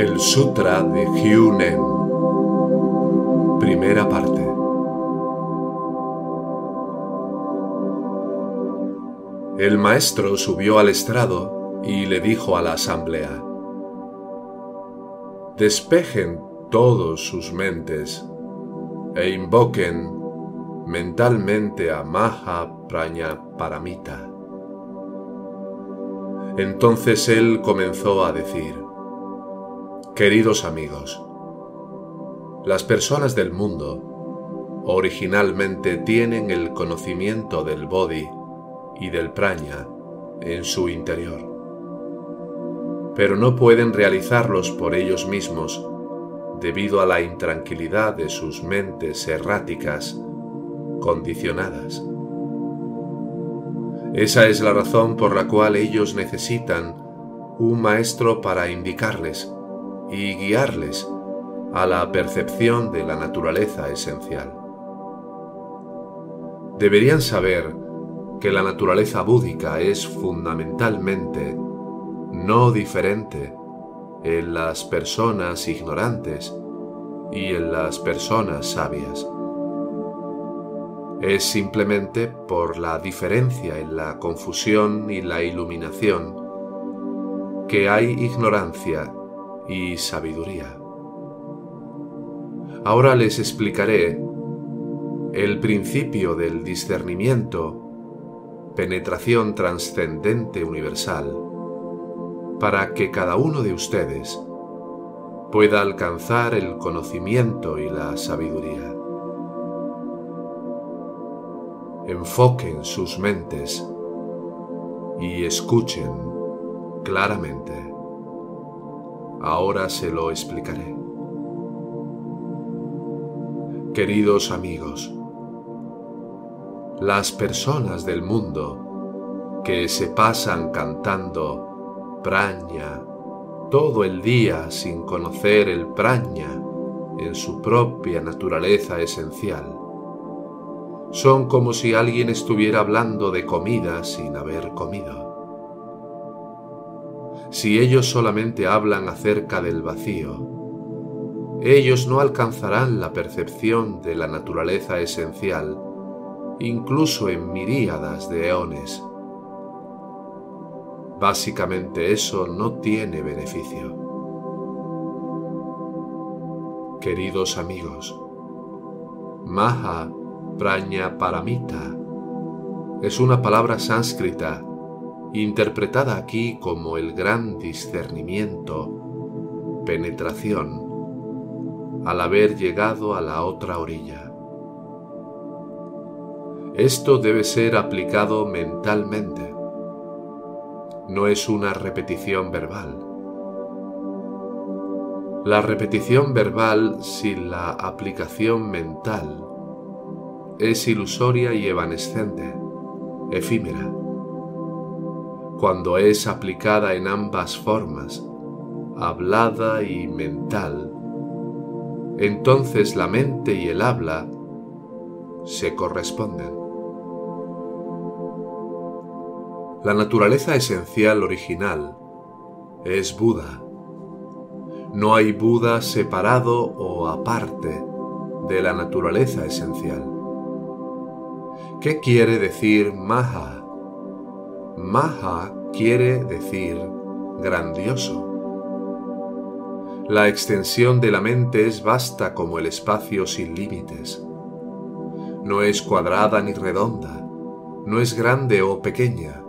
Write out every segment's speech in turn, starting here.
El Sutra de Hyunen. Primera parte. El maestro subió al estrado y le dijo a la asamblea, despejen todos sus mentes e invoquen mentalmente a Maha Praña Paramita. Entonces él comenzó a decir, Queridos amigos, las personas del mundo originalmente tienen el conocimiento del Bodhi y del Praña en su interior, pero no pueden realizarlos por ellos mismos debido a la intranquilidad de sus mentes erráticas, condicionadas. Esa es la razón por la cual ellos necesitan un maestro para indicarles y guiarles a la percepción de la naturaleza esencial. Deberían saber que la naturaleza búdica es fundamentalmente no diferente en las personas ignorantes y en las personas sabias. Es simplemente por la diferencia en la confusión y la iluminación que hay ignorancia y sabiduría. Ahora les explicaré el principio del discernimiento, penetración trascendente universal, para que cada uno de ustedes pueda alcanzar el conocimiento y la sabiduría. Enfoquen sus mentes y escuchen claramente. Ahora se lo explicaré. Queridos amigos, las personas del mundo que se pasan cantando praña todo el día sin conocer el praña en su propia naturaleza esencial, son como si alguien estuviera hablando de comida sin haber comido si ellos solamente hablan acerca del vacío. Ellos no alcanzarán la percepción de la naturaleza esencial, incluso en miríadas de eones. Básicamente eso no tiene beneficio. Queridos amigos, Maha Praña Paramita es una palabra sánscrita interpretada aquí como el gran discernimiento, penetración, al haber llegado a la otra orilla. Esto debe ser aplicado mentalmente. No es una repetición verbal. La repetición verbal sin la aplicación mental es ilusoria y evanescente, efímera cuando es aplicada en ambas formas, hablada y mental, entonces la mente y el habla se corresponden. La naturaleza esencial original es Buda. No hay Buda separado o aparte de la naturaleza esencial. ¿Qué quiere decir Maha? Maha quiere decir grandioso. La extensión de la mente es vasta como el espacio sin límites. No es cuadrada ni redonda, no es grande o pequeña,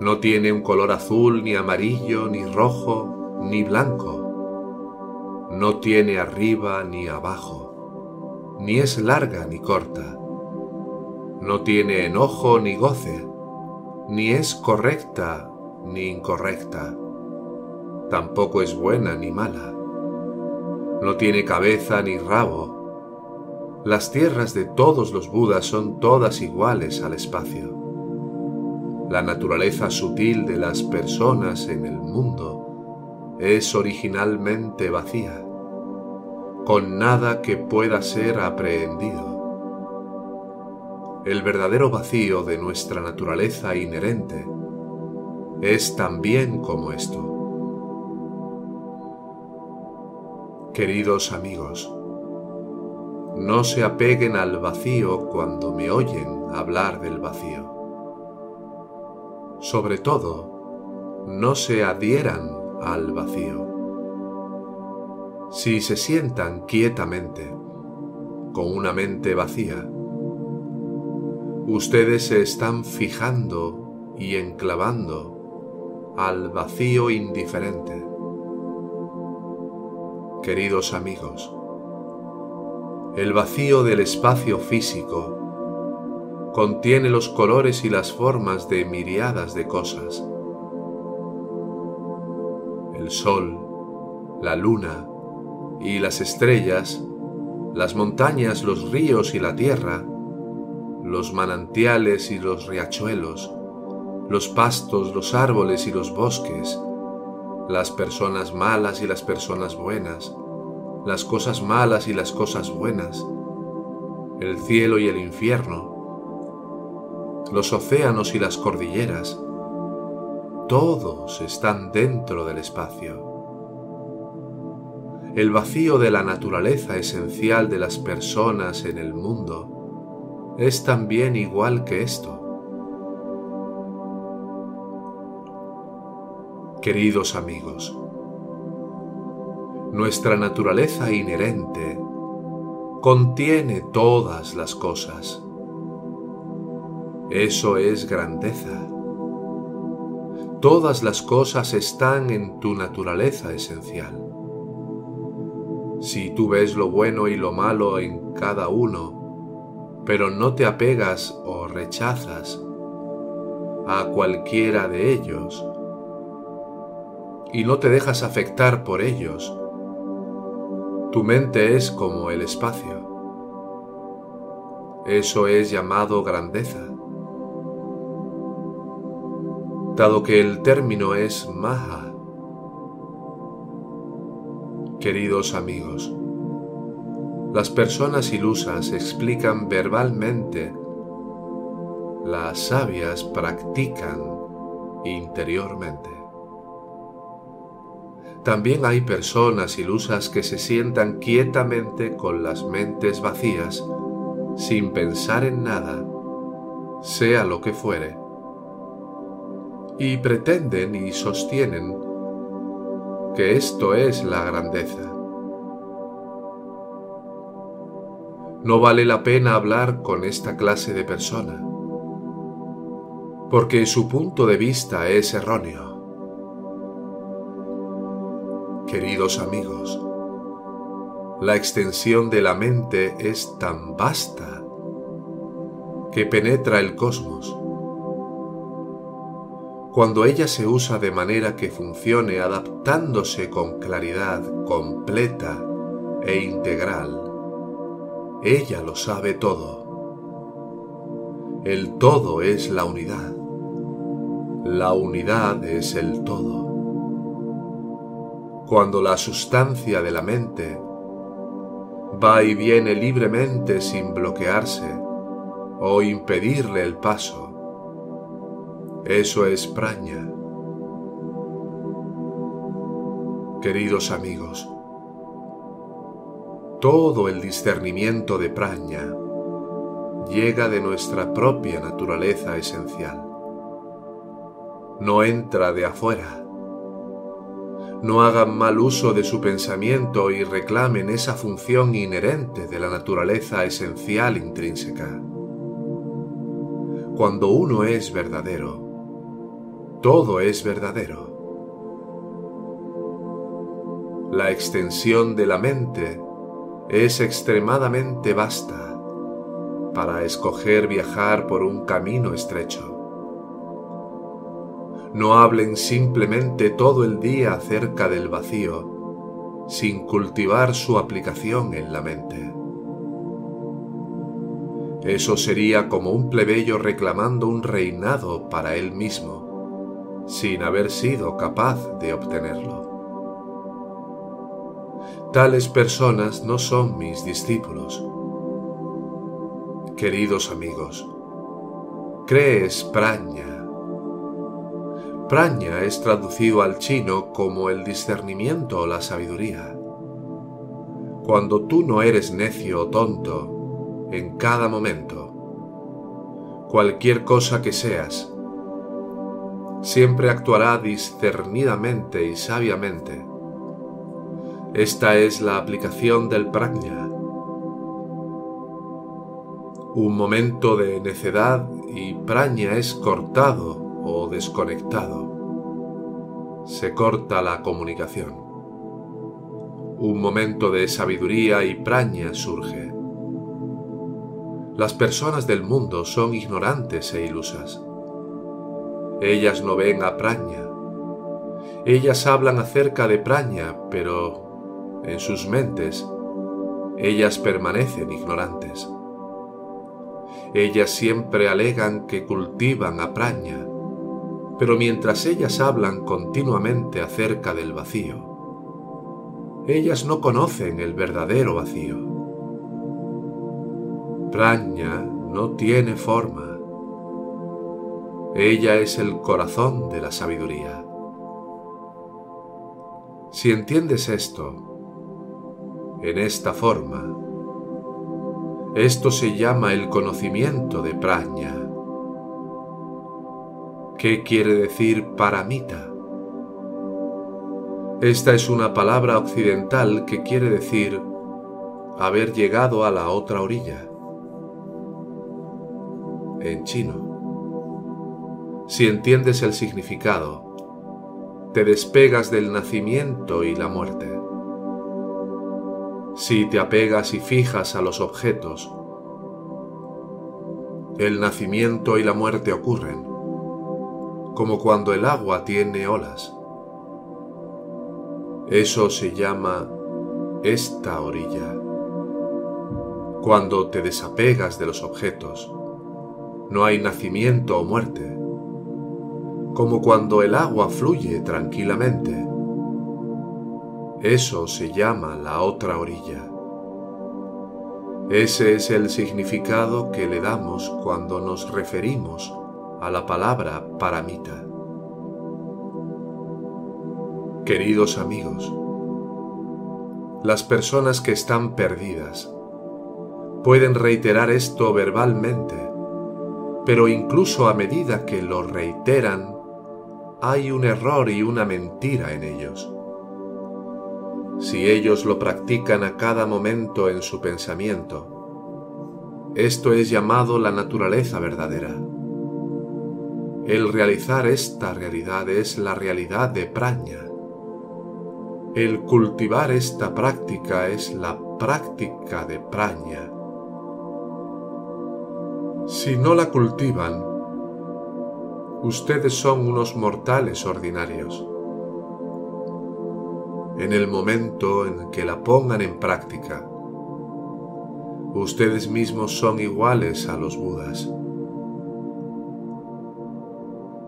no tiene un color azul ni amarillo ni rojo ni blanco, no tiene arriba ni abajo, ni es larga ni corta, no tiene enojo ni goce, ni es correcta ni incorrecta, tampoco es buena ni mala, no tiene cabeza ni rabo. Las tierras de todos los Budas son todas iguales al espacio. La naturaleza sutil de las personas en el mundo es originalmente vacía, con nada que pueda ser aprehendido el verdadero vacío de nuestra naturaleza inherente, es también como esto. Queridos amigos, no se apeguen al vacío cuando me oyen hablar del vacío. Sobre todo, no se adhieran al vacío. Si se sientan quietamente, con una mente vacía, ustedes se están fijando y enclavando al vacío indiferente. Queridos amigos, el vacío del espacio físico contiene los colores y las formas de miriadas de cosas. El sol, la luna y las estrellas, las montañas, los ríos y la tierra, los manantiales y los riachuelos, los pastos, los árboles y los bosques, las personas malas y las personas buenas, las cosas malas y las cosas buenas, el cielo y el infierno, los océanos y las cordilleras, todos están dentro del espacio. El vacío de la naturaleza esencial de las personas en el mundo es también igual que esto. Queridos amigos, nuestra naturaleza inherente contiene todas las cosas. Eso es grandeza. Todas las cosas están en tu naturaleza esencial. Si tú ves lo bueno y lo malo en cada uno, pero no te apegas o rechazas a cualquiera de ellos, y no te dejas afectar por ellos, tu mente es como el espacio. Eso es llamado grandeza. Dado que el término es maha. Queridos amigos, las personas ilusas explican verbalmente, las sabias practican interiormente. También hay personas ilusas que se sientan quietamente con las mentes vacías, sin pensar en nada, sea lo que fuere, y pretenden y sostienen que esto es la grandeza. No vale la pena hablar con esta clase de persona, porque su punto de vista es erróneo. Queridos amigos, la extensión de la mente es tan vasta que penetra el cosmos. Cuando ella se usa de manera que funcione adaptándose con claridad completa e integral, ella lo sabe todo. El todo es la unidad. La unidad es el todo cuando la sustancia de la mente va y viene libremente sin bloquearse o impedirle el paso. Eso es praña. Queridos amigos, todo el discernimiento de praña llega de nuestra propia naturaleza esencial. No entra de afuera no hagan mal uso de su pensamiento y reclamen esa función inherente de la naturaleza esencial intrínseca. Cuando uno es verdadero, todo es verdadero. La extensión de la mente es extremadamente vasta para escoger viajar por un camino estrecho. No hablen simplemente todo el día acerca del vacío, sin cultivar su aplicación en la mente. Eso sería como un plebeyo reclamando un reinado para él mismo, sin haber sido capaz de obtenerlo. Tales personas no son mis discípulos. Queridos amigos, crees praña Praña es traducido al chino como el discernimiento o la sabiduría. cuando tú no eres necio o tonto en cada momento, cualquier cosa que seas, siempre actuará discernidamente y sabiamente. Esta es la aplicación del prajna. Un momento de necedad y praña es cortado o desconectado. Se corta la comunicación. Un momento de sabiduría y praña surge. Las personas del mundo son ignorantes e ilusas. Ellas no ven a praña. Ellas hablan acerca de praña, pero en sus mentes ellas permanecen ignorantes. Ellas siempre alegan que cultivan a praña, pero mientras ellas hablan continuamente acerca del vacío, ellas no conocen el verdadero vacío. Praña no tiene forma. Ella es el corazón de la sabiduría. Si entiendes esto, en esta forma, esto se llama el conocimiento de praña. ¿Qué quiere decir paramita? Esta es una palabra occidental que quiere decir haber llegado a la otra orilla. En chino. Si entiendes el significado, te despegas del nacimiento y la muerte. Si te apegas y fijas a los objetos, el nacimiento y la muerte ocurren, como cuando el agua tiene olas. Eso se llama esta orilla. Cuando te desapegas de los objetos, no hay nacimiento o muerte, como cuando el agua fluye tranquilamente eso se llama la otra orilla. Ese es el significado que le damos cuando nos referimos a la palabra paramita. Queridos amigos, las personas que están perdidas pueden reiterar esto verbalmente, pero incluso a medida que lo reiteran, hay un error y una mentira en ellos si ellos lo practican a cada momento en su pensamiento. Esto es llamado la naturaleza verdadera. El realizar esta realidad es la realidad de praña. El cultivar esta práctica es la práctica de praña. Si no la cultivan, ustedes son unos mortales ordinarios en el momento en que la pongan en práctica. Ustedes mismos son iguales a los Budas.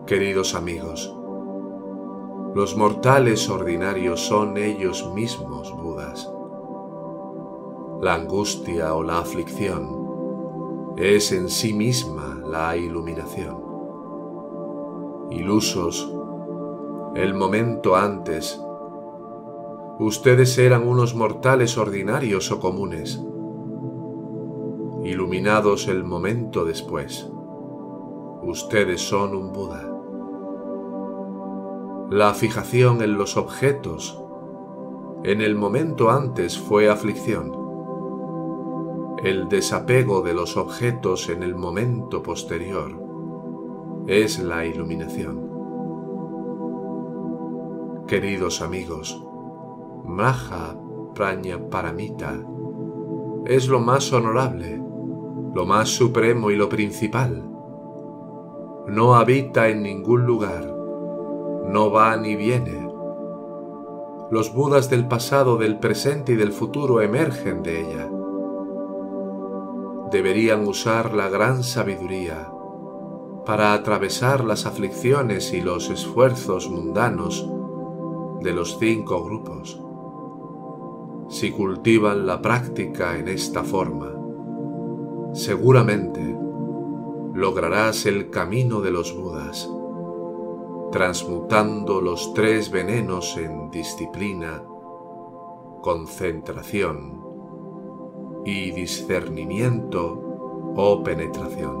Queridos amigos, los mortales ordinarios son ellos mismos Budas. La angustia o la aflicción es en sí misma la iluminación. Ilusos, el momento antes Ustedes eran unos mortales ordinarios o comunes, iluminados el momento después. Ustedes son un Buda. La fijación en los objetos en el momento antes fue aflicción. El desapego de los objetos en el momento posterior es la iluminación. Queridos amigos, Maha Praña Paramita es lo más honorable, lo más supremo y lo principal. No habita en ningún lugar, no va ni viene. Los Budas del pasado, del presente y del futuro emergen de ella. Deberían usar la gran sabiduría para atravesar las aflicciones y los esfuerzos mundanos de los cinco grupos si cultivan la práctica en esta forma, seguramente lograrás el camino de los Budas, transmutando los tres venenos en disciplina, concentración y discernimiento o penetración.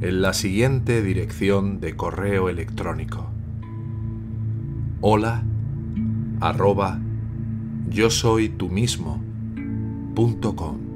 en la siguiente dirección de correo electrónico. Hola arroba yo soy tú mismo punto com.